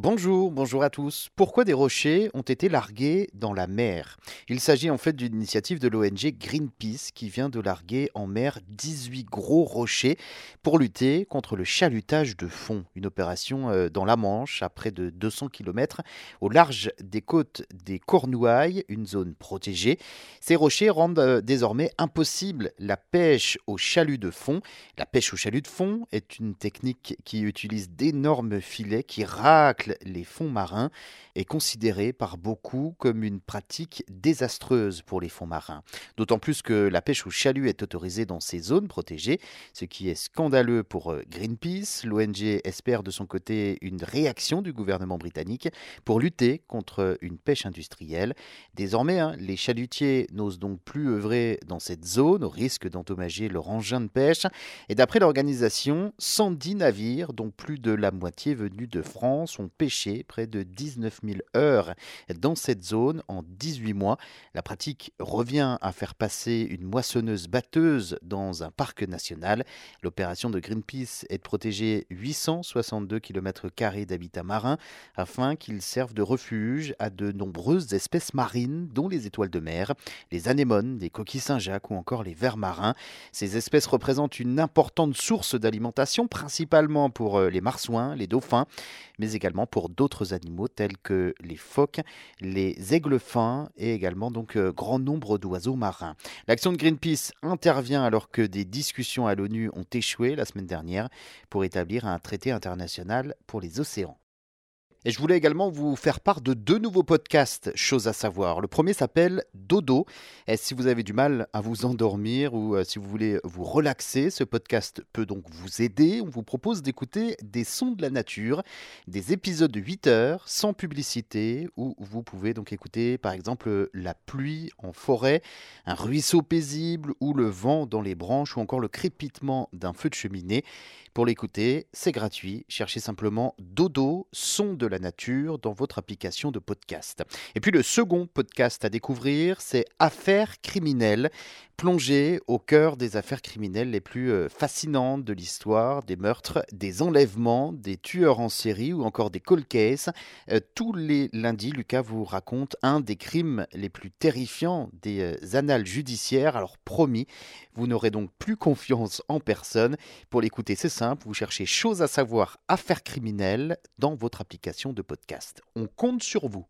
Bonjour, bonjour à tous. Pourquoi des rochers ont été largués dans la mer? Il s'agit en fait d'une initiative de l'ONG Greenpeace qui vient de larguer en mer 18 gros rochers pour lutter contre le chalutage de fond. Une opération euh, dans la Manche à près de 200 km au large des côtes des Cornouailles, une zone protégée. Ces rochers rendent euh, désormais impossible la pêche au chalut de fond. La pêche au chalut de fond est une technique qui utilise d'énormes filets qui raclent les fonds marins est considérée par beaucoup comme une pratique désastreuse pour les fonds marins. D'autant plus que la pêche au chalut est autorisée dans ces zones protégées, ce qui est scandaleux pour euh, Greenpeace. L'ONG espère de son côté une réaction du gouvernement britannique pour lutter contre une pêche industrielle. Désormais, hein, les chalutiers n'osent donc plus œuvrer dans cette zone au risque d'endommager leur engin de pêche. Et d'après l'organisation, 110 navires, dont plus de la moitié venus de France, ont pêché près de 19 000 heures dans cette zone en 18 mois. La pratique revient à faire passer une moissonneuse batteuse dans un parc national. L'opération de Greenpeace est de protéger 862 km d'habitat marin afin qu'ils servent de refuge à de nombreuses espèces marines, dont les étoiles de mer, les anémones, les coquilles Saint-Jacques ou encore les vers marins. Ces espèces représentent une importante source d'alimentation, principalement pour euh, les marsouins, les dauphins, mais également pour d'autres animaux tels que les phoques, les aigles fins et également donc euh, grand nombre d'oiseaux marins. L'action de Greenpeace intervient alors que des discussions à l'ONU ont échoué la semaine dernière pour établir un traité international pour les océans. Et je voulais également vous faire part de deux nouveaux podcasts, choses à savoir. Le premier s'appelle Dodo. Si vous avez du mal à vous endormir ou euh, si vous voulez vous relaxer, ce podcast peut donc vous aider. On vous propose d'écouter des sons de la nature, des épisodes de 8 heures sans publicité où vous pouvez donc écouter par exemple la pluie en forêt, un ruisseau paisible ou le vent dans les branches ou encore le crépitement d'un feu de cheminée. Pour l'écouter, c'est gratuit. Cherchez simplement Dodo, son de la nature dans votre application de podcast. Et puis le second podcast à découvrir, c'est Affaires criminelles, plongé au cœur des affaires criminelles les plus euh, fascinantes de l'histoire, des meurtres, des enlèvements, des tueurs en série ou encore des cold cases. Euh, tous les lundis, Lucas vous raconte un des crimes les plus terrifiants des euh, annales judiciaires. Alors promis, vous n'aurez donc plus confiance en personne. Pour l'écouter, c'est simple, vous cherchez choses à savoir, affaires criminelles dans votre application de podcast. On compte sur vous.